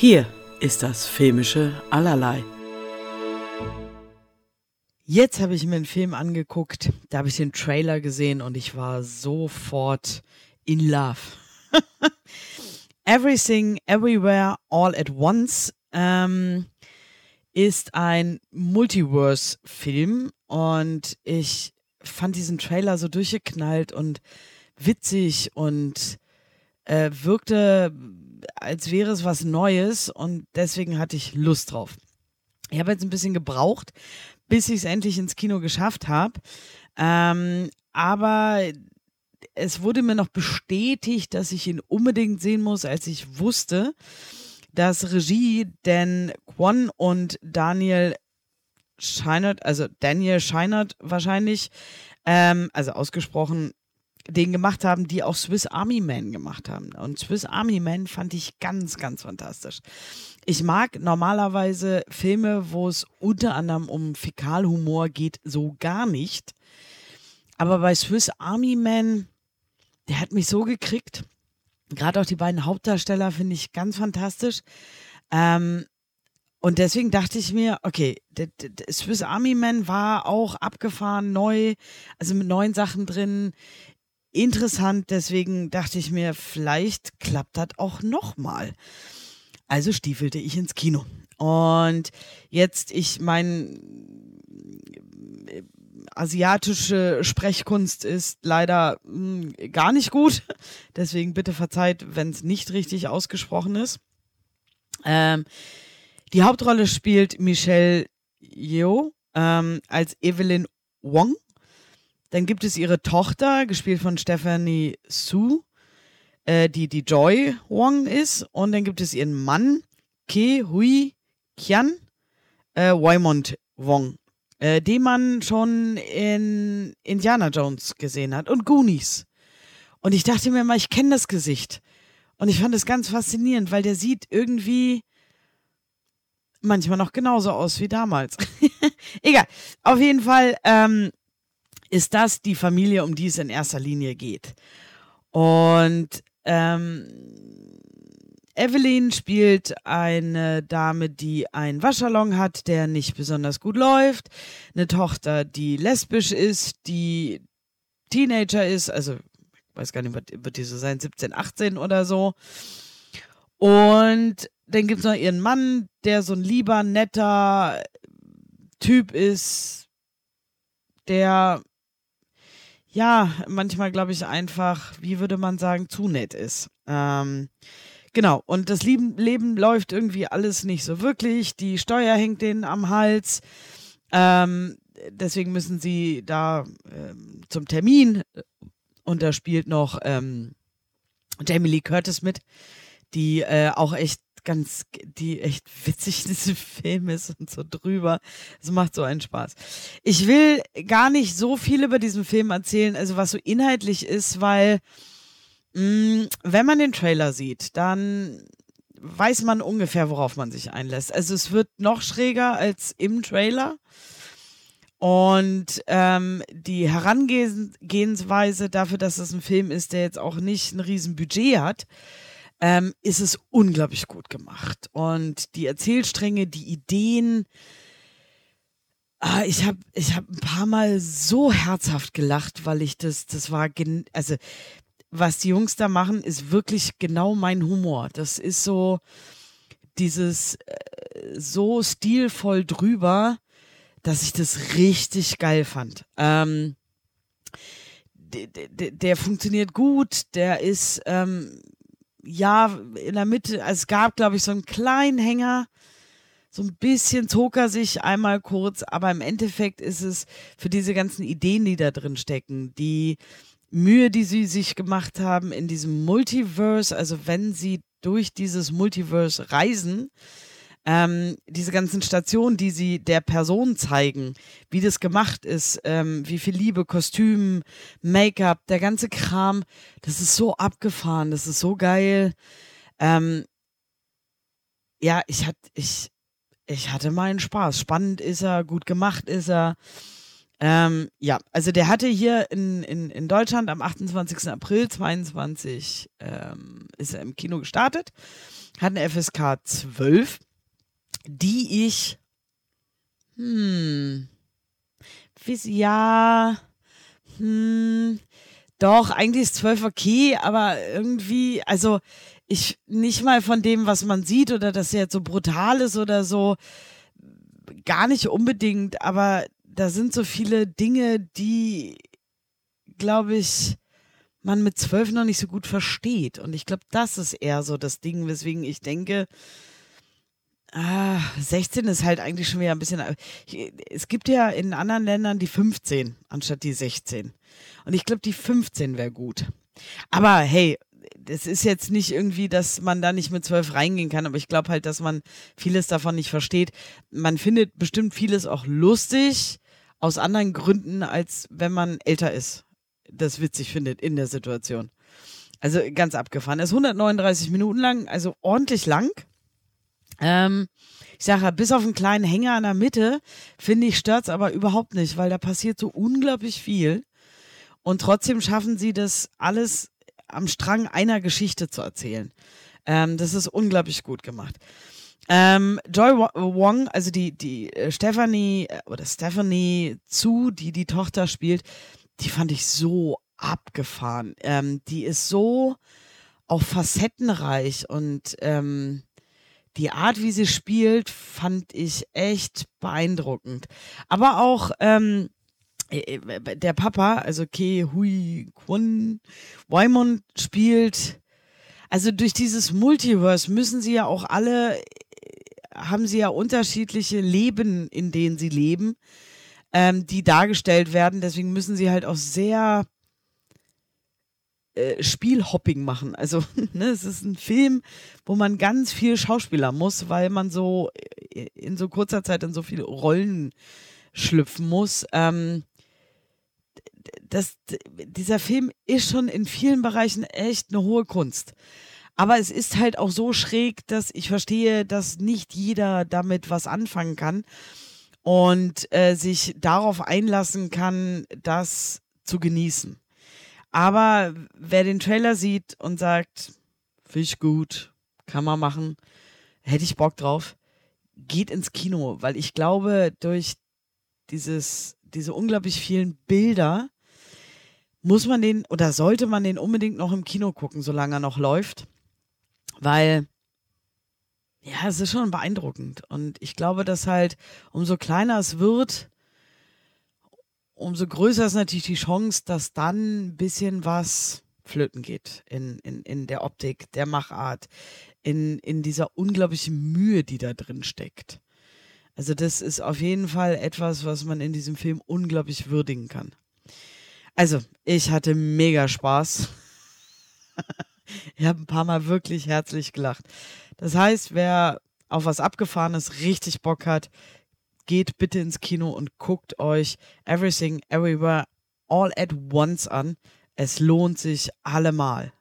Hier ist das filmische Allerlei. Jetzt habe ich mir einen Film angeguckt, da habe ich den Trailer gesehen und ich war sofort in love. Everything, Everywhere, All at Once ähm, ist ein Multiverse-Film und ich fand diesen Trailer so durchgeknallt und witzig und äh, wirkte, als wäre es was Neues und deswegen hatte ich Lust drauf. Ich habe jetzt ein bisschen gebraucht, bis ich es endlich ins Kino geschafft habe. Ähm, aber es wurde mir noch bestätigt, dass ich ihn unbedingt sehen muss, als ich wusste, dass Regie Dan Kwon und Daniel Scheinert, also Daniel Scheinert wahrscheinlich, ähm, also ausgesprochen, den gemacht haben, die auch Swiss Army Man gemacht haben. Und Swiss Army Man fand ich ganz, ganz fantastisch. Ich mag normalerweise Filme, wo es unter anderem um Fäkalhumor geht, so gar nicht. Aber bei Swiss Army Man, der hat mich so gekriegt. Gerade auch die beiden Hauptdarsteller finde ich ganz fantastisch. Ähm, und deswegen dachte ich mir, okay, der, der Swiss Army Man war auch abgefahren, neu, also mit neuen Sachen drin interessant. Deswegen dachte ich mir, vielleicht klappt das auch nochmal. Also stiefelte ich ins Kino. Und jetzt, ich mein, asiatische Sprechkunst ist leider mh, hm, gar nicht gut. Deswegen bitte verzeiht, wenn es nicht richtig ausgesprochen ist. Ähm, die Hauptrolle spielt Michelle Yeoh ähm, als Evelyn Wong. Dann gibt es ihre Tochter, gespielt von Stephanie Su, äh, die die Joy Wong ist. Und dann gibt es ihren Mann, Ke Hui Kian, äh, Waimont Wong, äh, den man schon in Indiana Jones gesehen hat und Goonies. Und ich dachte mir mal, ich kenne das Gesicht. Und ich fand es ganz faszinierend, weil der sieht irgendwie manchmal noch genauso aus wie damals. Egal. Auf jeden Fall ähm, ist das die Familie, um die es in erster Linie geht. Und ähm, Evelyn spielt eine Dame, die einen Waschsalon hat, der nicht besonders gut läuft. Eine Tochter, die lesbisch ist, die Teenager ist, also ich weiß gar nicht, wird die so sein, 17, 18 oder so. Und dann gibt es noch ihren Mann, der so ein lieber, netter Typ ist, der ja, manchmal glaube ich einfach, wie würde man sagen, zu nett ist. Ähm, genau, und das Leben, Leben läuft irgendwie alles nicht so wirklich. Die Steuer hängt denen am Hals. Ähm, deswegen müssen sie da ähm, zum Termin. Und da spielt noch ähm, Jamie Lee Curtis mit, die äh, auch echt ganz, die echt witzig in diesem Film ist und so drüber. Es macht so einen Spaß. Ich will gar nicht so viel über diesen Film erzählen, also was so inhaltlich ist, weil mh, mm, wenn man den Trailer sieht, dann weiß man ungefähr, worauf man sich einlässt. Also es wird noch schräger als im Trailer. Und ähm, die Herangehensweise dafür, dass es ein Film ist, der jetzt auch nicht ein riesen Budget hat, ähm, ist es unglaublich gut gemacht. Und die Erzählstränge, die Ideen, ah, ich habe ich hab ein paar Mal so herzhaft gelacht, weil ich das, das war, also was die Jungs da machen, ist wirklich genau mein Humor. Das ist so dieses äh, so stilvoll drüber, dass ich das richtig geil fand. Ähm, der, funktioniert gut, der ist ähm, ja, in der Mitte, also es gab, glaube ich, so einen kleinen Hänger. So ein bisschen zog er sich einmal kurz, aber im Endeffekt ist es für diese ganzen Ideen, die da drin stecken, die Mühe, die sie sich gemacht haben in diesem Multiverse, also wenn sie durch dieses Multiverse reisen, ähm, diese ganzen Stationen, die sie der Person zeigen, wie das gemacht ist, ähm, wie viel Liebe, Kostüm, Make-up, der ganze Kram, das ist so abgefahren, das ist so geil. Ähm, ja, ich hatte, ich, ich hatte meinen Spaß. Spannend ist er, gut gemacht ist er. Ähm, ja, also der hatte hier in, in, in Deutschland am 28. April 22 ähm, ist er im Kino gestartet hat eine FSK 12, die ich, hm, ja, hm, doch, eigentlich ist 12 okay, aber irgendwie, also ich nicht mal von dem, was man sieht oder dass er jetzt so brutal ist oder so, gar nicht unbedingt, aber da sind so viele Dinge, die, glaube ich, man mit zwölf noch nicht so gut versteht. Und ich glaube, das ist eher so das Ding, weswegen ich denke, ah, 16 ist halt eigentlich schon wieder ein bisschen. Es gibt ja in anderen Ländern die 15 anstatt die 16. Und ich glaube, die 15 wäre gut. Aber hey, es ist jetzt nicht irgendwie, dass man da nicht mit zwölf reingehen kann, aber ich glaube halt, dass man vieles davon nicht versteht. Man findet bestimmt vieles auch lustig aus anderen Gründen, als wenn man älter ist. Das witzig findet in der Situation. Also ganz abgefahren. Er ist 139 Minuten lang, also ordentlich lang. Ähm, ich sage, bis auf einen kleinen Hänger in der Mitte, finde ich, stört es aber überhaupt nicht, weil da passiert so unglaublich viel. Und trotzdem schaffen sie das alles am Strang einer Geschichte zu erzählen. Ähm, das ist unglaublich gut gemacht. Ähm, Joy Wong, also die, die äh, Stephanie äh, oder Stephanie Zu, die die Tochter spielt, die fand ich so abgefahren. Ähm, die ist so auch facettenreich und ähm, die Art, wie sie spielt, fand ich echt beeindruckend. Aber auch ähm, äh, äh, der Papa, also Ke Hui Kwon Waimon spielt, also durch dieses Multiverse müssen sie ja auch alle, äh, haben sie ja unterschiedliche Leben, in denen sie leben, ähm, die dargestellt werden. Deswegen müssen sie halt auch sehr äh, Spielhopping machen. Also, ne, es ist ein Film, wo man ganz viel Schauspieler muss, weil man so in so kurzer Zeit in so viele Rollen schlüpfen muss. Ähm, das, dieser Film ist schon in vielen Bereichen echt eine hohe Kunst. Aber es ist halt auch so schräg, dass ich verstehe, dass nicht jeder damit was anfangen kann und äh, sich darauf einlassen kann, das zu genießen. Aber wer den Trailer sieht und sagt, finde ich gut, kann man machen, hätte ich Bock drauf, geht ins Kino, weil ich glaube, durch dieses, diese unglaublich vielen Bilder muss man den oder sollte man den unbedingt noch im Kino gucken, solange er noch läuft. Weil, ja, es ist schon beeindruckend. Und ich glaube, dass halt, umso kleiner es wird, umso größer ist natürlich die Chance, dass dann ein bisschen was flöten geht in, in, in der Optik, der Machart, in, in dieser unglaublichen Mühe, die da drin steckt. Also das ist auf jeden Fall etwas, was man in diesem Film unglaublich würdigen kann. Also, ich hatte mega Spaß. ich habe ein paar Mal wirklich herzlich gelacht. Das heißt, wer auf was Abgefahrenes richtig Bock hat, geht bitte ins Kino und guckt euch Everything Everywhere All at Once an. Es lohnt sich allemal.